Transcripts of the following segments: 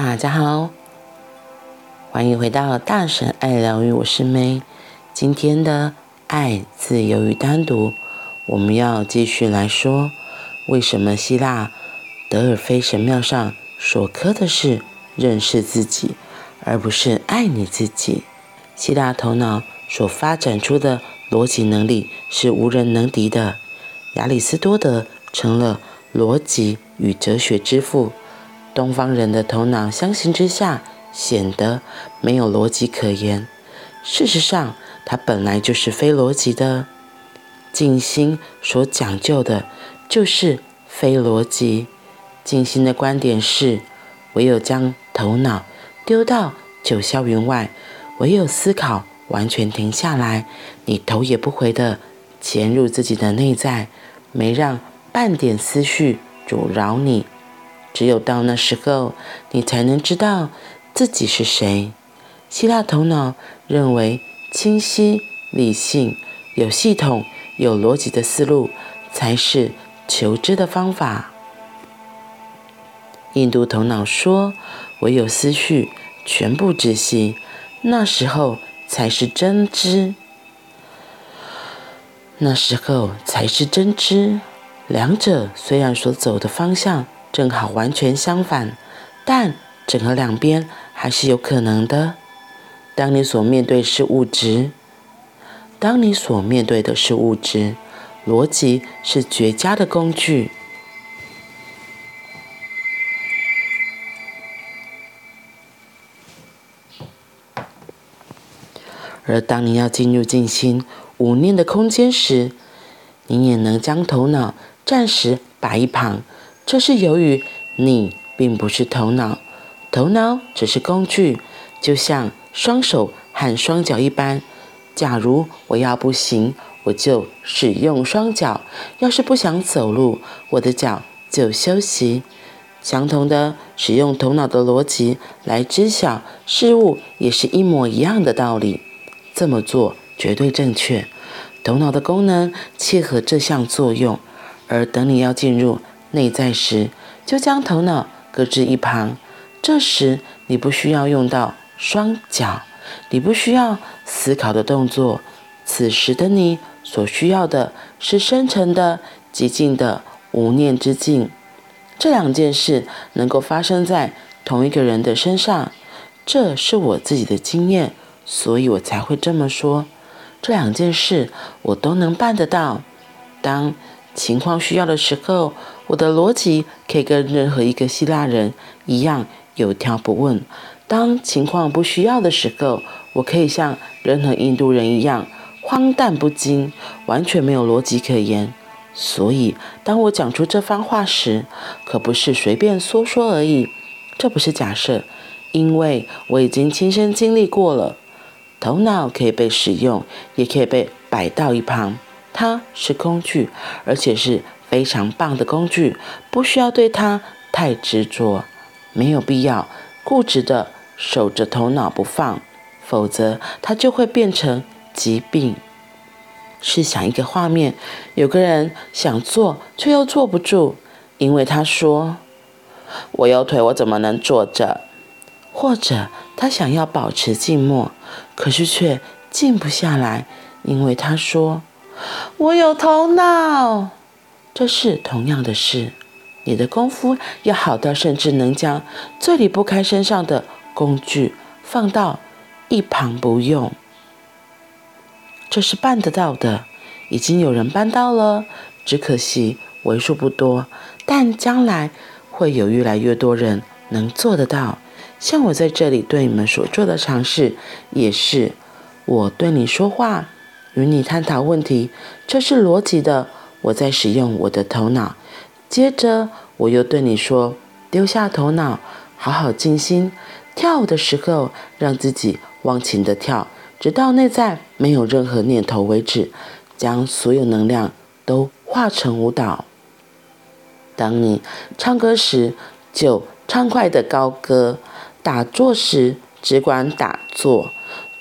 大家好，欢迎回到大神爱疗愈，我是 May。今天的爱、自由与单独，我们要继续来说，为什么希腊德尔菲神庙上所刻的是认识自己，而不是爱你自己？希腊头脑所发展出的逻辑能力是无人能敌的。亚里斯多德成了逻辑与哲学之父。东方人的头脑相形之下显得没有逻辑可言。事实上，它本来就是非逻辑的。静心所讲究的就是非逻辑。静心的观点是：唯有将头脑丢到九霄云外，唯有思考完全停下来，你头也不回地潜入自己的内在，没让半点思绪阻扰你。只有到那时候，你才能知道自己是谁。希腊头脑认为，清晰、理性、有系统、有逻辑的思路才是求知的方法。印度头脑说，唯有思绪全部窒息，那时候才是真知。那时候才是真知。两者虽然所走的方向，正好完全相反，但整合两边还是有可能的。当你所面对是物质，当你所面对的是物质，逻辑是绝佳的工具。而当你要进入静心无念的空间时，你也能将头脑暂时摆一旁。这是由于你并不是头脑，头脑只是工具，就像双手和双脚一般。假如我要步行，我就使用双脚；要是不想走路，我的脚就休息。相同的，使用头脑的逻辑来知晓事物，也是一模一样的道理。这么做绝对正确。头脑的功能切合这项作用，而等你要进入。内在时，就将头脑搁置一旁。这时，你不需要用到双脚，你不需要思考的动作。此时的你所需要的是深沉的、寂静的无念之境。这两件事能够发生在同一个人的身上，这是我自己的经验，所以我才会这么说。这两件事我都能办得到。当情况需要的时候，我的逻辑可以跟任何一个希腊人一样有条不紊；当情况不需要的时候，我可以像任何印度人一样荒诞不经，完全没有逻辑可言。所以，当我讲出这番话时，可不是随便说说而已，这不是假设，因为我已经亲身经历过了。头脑可以被使用，也可以被摆到一旁。它是工具，而且是非常棒的工具，不需要对它太执着，没有必要固执地守着头脑不放，否则它就会变成疾病。试想一个画面，有个人想坐却又坐不住，因为他说：“我有腿，我怎么能坐着？”或者他想要保持静默，可是却静不下来，因为他说。我有头脑，这是同样的事。你的功夫要好到甚至能将最离不开身上的工具放到一旁不用，这是办得到的。已经有人办到了，只可惜为数不多。但将来会有越来越多人能做得到。像我在这里对你们所做的尝试，也是我对你说话。与你探讨问题，这是逻辑的。我在使用我的头脑。接着，我又对你说：丢下头脑，好好静心。跳舞的时候，让自己忘情地跳，直到内在没有任何念头为止，将所有能量都化成舞蹈。当你唱歌时，就畅快地高歌；打坐时，只管打坐；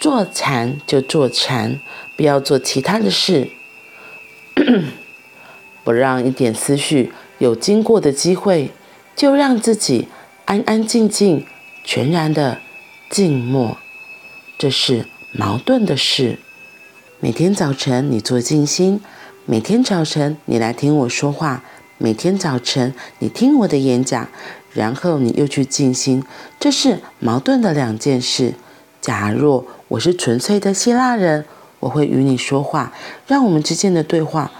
坐禅就坐禅。不要做其他的事，不让一点思绪有经过的机会，就让自己安安静静全然的静默，这是矛盾的事。每天早晨你做静心，每天早晨你来听我说话，每天早晨你听我的演讲，然后你又去静心，这是矛盾的两件事。假若我是纯粹的希腊人，我会与你说话，让我们之间的对话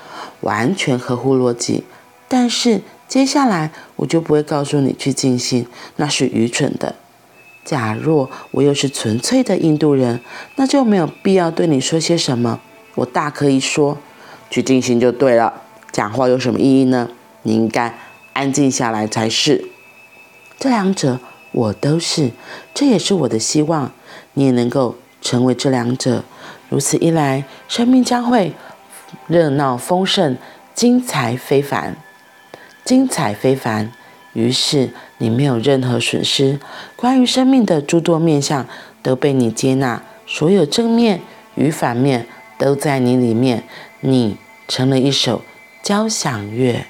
完全合乎逻辑。但是接下来我就不会告诉你去静心，那是愚蠢的。假若我又是纯粹的印度人，那就没有必要对你说些什么。我大可以说去静心就对了。讲话有什么意义呢？你应该安静下来才是。这两者我都是，这也是我的希望，你也能够成为这两者。如此一来，生命将会热闹丰盛、精彩非凡。精彩非凡，于是你没有任何损失。关于生命的诸多面向都被你接纳，所有正面与反面都在你里面。你成了一首交响乐。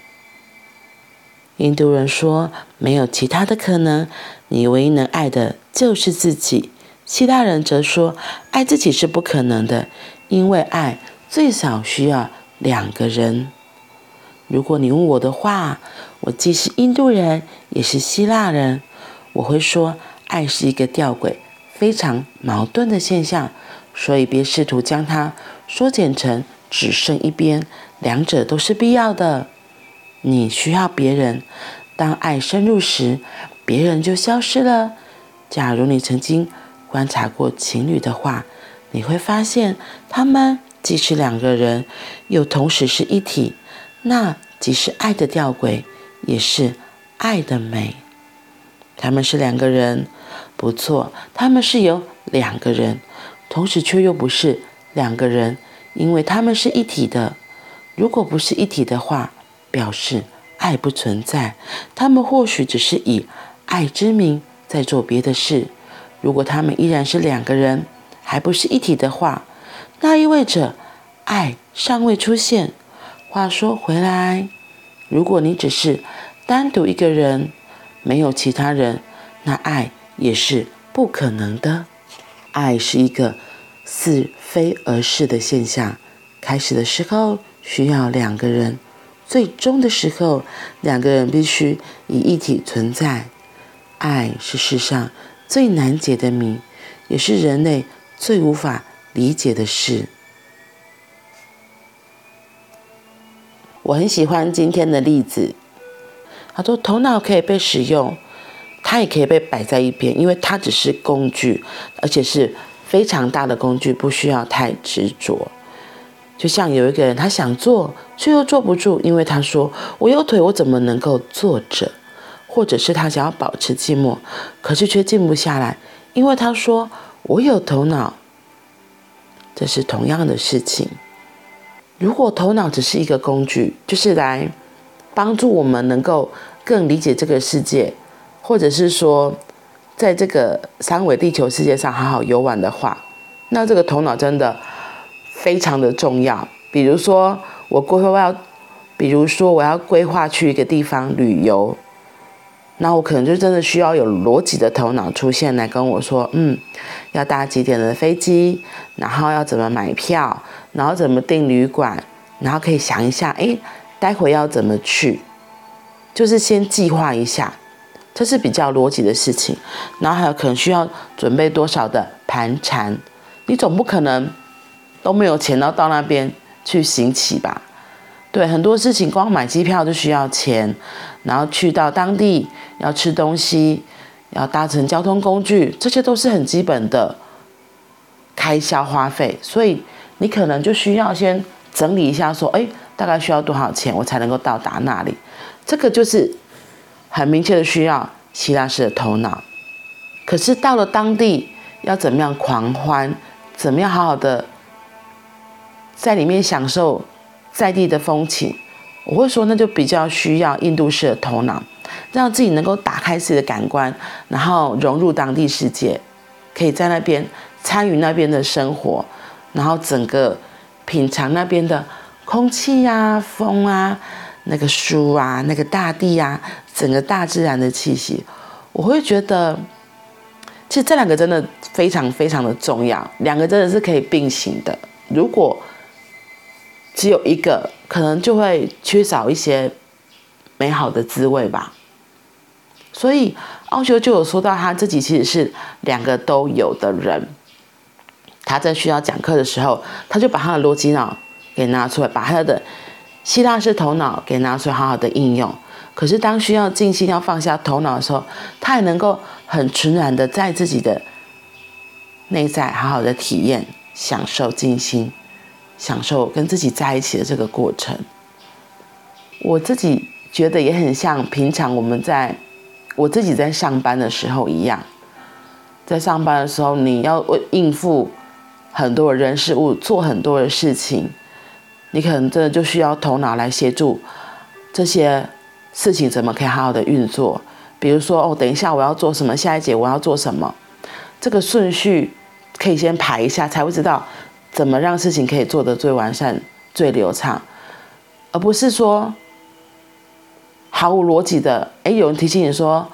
印度人说，没有其他的可能，你唯一能爱的就是自己。希腊人则说，爱自己是不可能的，因为爱最少需要两个人。如果你问我的话，我既是印度人，也是希腊人，我会说，爱是一个吊诡、非常矛盾的现象，所以别试图将它缩减成只剩一边，两者都是必要的。你需要别人，当爱深入时，别人就消失了。假如你曾经观察过情侣的话，你会发现，他们既是两个人，又同时是一体。那即是爱的吊诡，也是爱的美。他们是两个人，不错，他们是有两个人，同时却又不是两个人，因为他们是一体的。如果不是一体的话，表示爱不存在。他们或许只是以爱之名在做别的事。如果他们依然是两个人，还不是一体的话，那意味着爱尚未出现。话说回来，如果你只是单独一个人，没有其他人，那爱也是不可能的。爱是一个似非而是的现象，开始的时候需要两个人，最终的时候，两个人必须以一体存在。爱是世上最难解的谜，也是人类最无法理解的事。我很喜欢今天的例子。他说：“头脑可以被使用，它也可以被摆在一边，因为它只是工具，而且是非常大的工具，不需要太执着。就像有一个人，他想坐，却又坐不住，因为他说：‘我有腿，我怎么能够坐着？’或者是他想要保持寂寞，可是却静不下来，因为他说：‘我有头脑。’这是同样的事情。”如果头脑只是一个工具，就是来帮助我们能够更理解这个世界，或者是说，在这个三维地球世界上好好游玩的话，那这个头脑真的非常的重要。比如说，我规划要，比如说我要规划去一个地方旅游，那我可能就真的需要有逻辑的头脑出现来跟我说，嗯，要搭几点的飞机，然后要怎么买票。然后怎么订旅馆，然后可以想一下，诶，待会要怎么去，就是先计划一下，这是比较逻辑的事情。然后还有可能需要准备多少的盘缠，你总不可能都没有钱，然后到那边去行乞吧？对，很多事情光买机票就需要钱，然后去到当地要吃东西，要搭乘交通工具，这些都是很基本的开销花费，所以。你可能就需要先整理一下，说，哎，大概需要多少钱，我才能够到达那里？这个就是很明确的需要希腊式的头脑。可是到了当地，要怎么样狂欢？怎么样好好的在里面享受在地的风情？我会说，那就比较需要印度式的头脑，让自己能够打开自己的感官，然后融入当地世界，可以在那边参与那边的生活。然后整个品尝那边的空气呀、风啊、那个树啊、那个大地啊，整个大自然的气息，我会觉得其实这两个真的非常非常的重要，两个真的是可以并行的。如果只有一个，可能就会缺少一些美好的滋味吧。所以奥修就有说到，他自己其实是两个都有的人。他在需要讲课的时候，他就把他的逻辑脑给拿出来，把他的希腊式头脑给拿出来，好好的应用。可是当需要静心、要放下头脑的时候，他也能够很纯然的在自己的内在好好的体验、享受静心，享受跟自己在一起的这个过程。我自己觉得也很像平常我们在我自己在上班的时候一样，在上班的时候，你要应付。很多人事物做很多的事情，你可能真的就需要头脑来协助这些事情怎么可以好好的运作。比如说，哦，等一下我要做什么，下一节我要做什么，这个顺序可以先排一下，才会知道怎么让事情可以做得最完善、最流畅，而不是说毫无逻辑的。哎，有人提醒你说。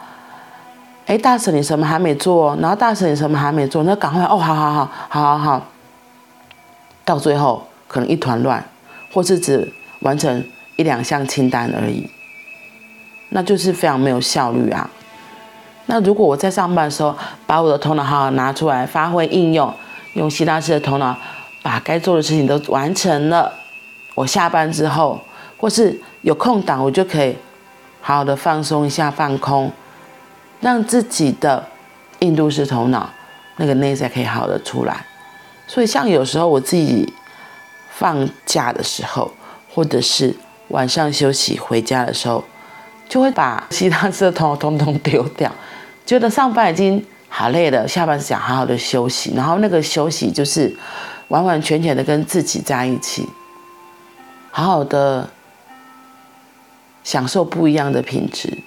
哎，大婶，你什么还没做？然后大婶，你什么还没做？那赶快哦，好好好，好好好，到最后可能一团乱，或是只完成一两项清单而已，那就是非常没有效率啊。那如果我在上班的时候，把我的头脑好好拿出来发挥应用，用希腊式的头脑把该做的事情都完成了，我下班之后或是有空档，我就可以好好的放松一下，放空。让自己的印度式头脑那个内在可以好好的出来，所以像有时候我自己放假的时候，或者是晚上休息回家的时候，就会把希腊式的头脑通通丢掉，觉得上班已经好累了，下班想好好的休息，然后那个休息就是完完全全的跟自己在一起，好好的享受不一样的品质。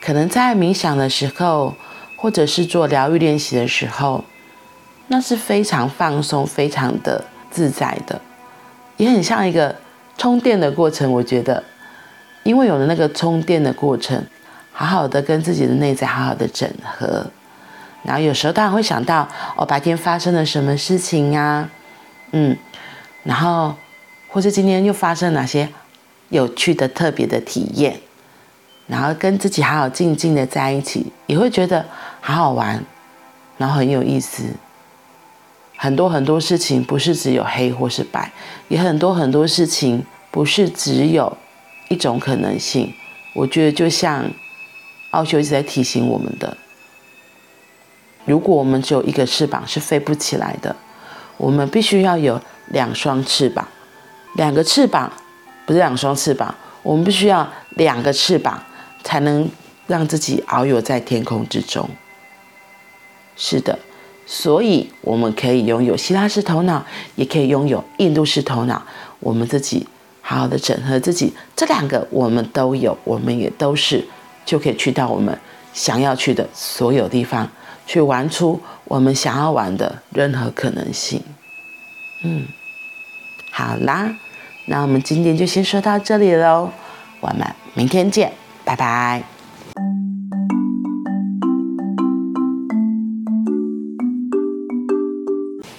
可能在冥想的时候，或者是做疗愈练习的时候，那是非常放松、非常的自在的，也很像一个充电的过程。我觉得，因为有了那个充电的过程，好好的跟自己的内在好好的整合，然后有时候当然会想到，哦，白天发生了什么事情啊，嗯，然后或者今天又发生哪些有趣的、特别的体验。然后跟自己好好静静的在一起，也会觉得好好玩，然后很有意思。很多很多事情不是只有黑或是白，也很多很多事情不是只有一种可能性。我觉得就像奥修一直在提醒我们的，如果我们只有一个翅膀是飞不起来的，我们必须要有两双翅膀，两个翅膀不是两双翅膀，我们必须要两个翅膀。才能让自己遨游在天空之中。是的，所以我们可以拥有希腊式头脑，也可以拥有印度式头脑。我们自己好好的整合自己，这两个我们都有，我们也都是，就可以去到我们想要去的所有地方，去玩出我们想要玩的任何可能性。嗯，好啦，那我们今天就先说到这里喽，我们明天见。拜拜。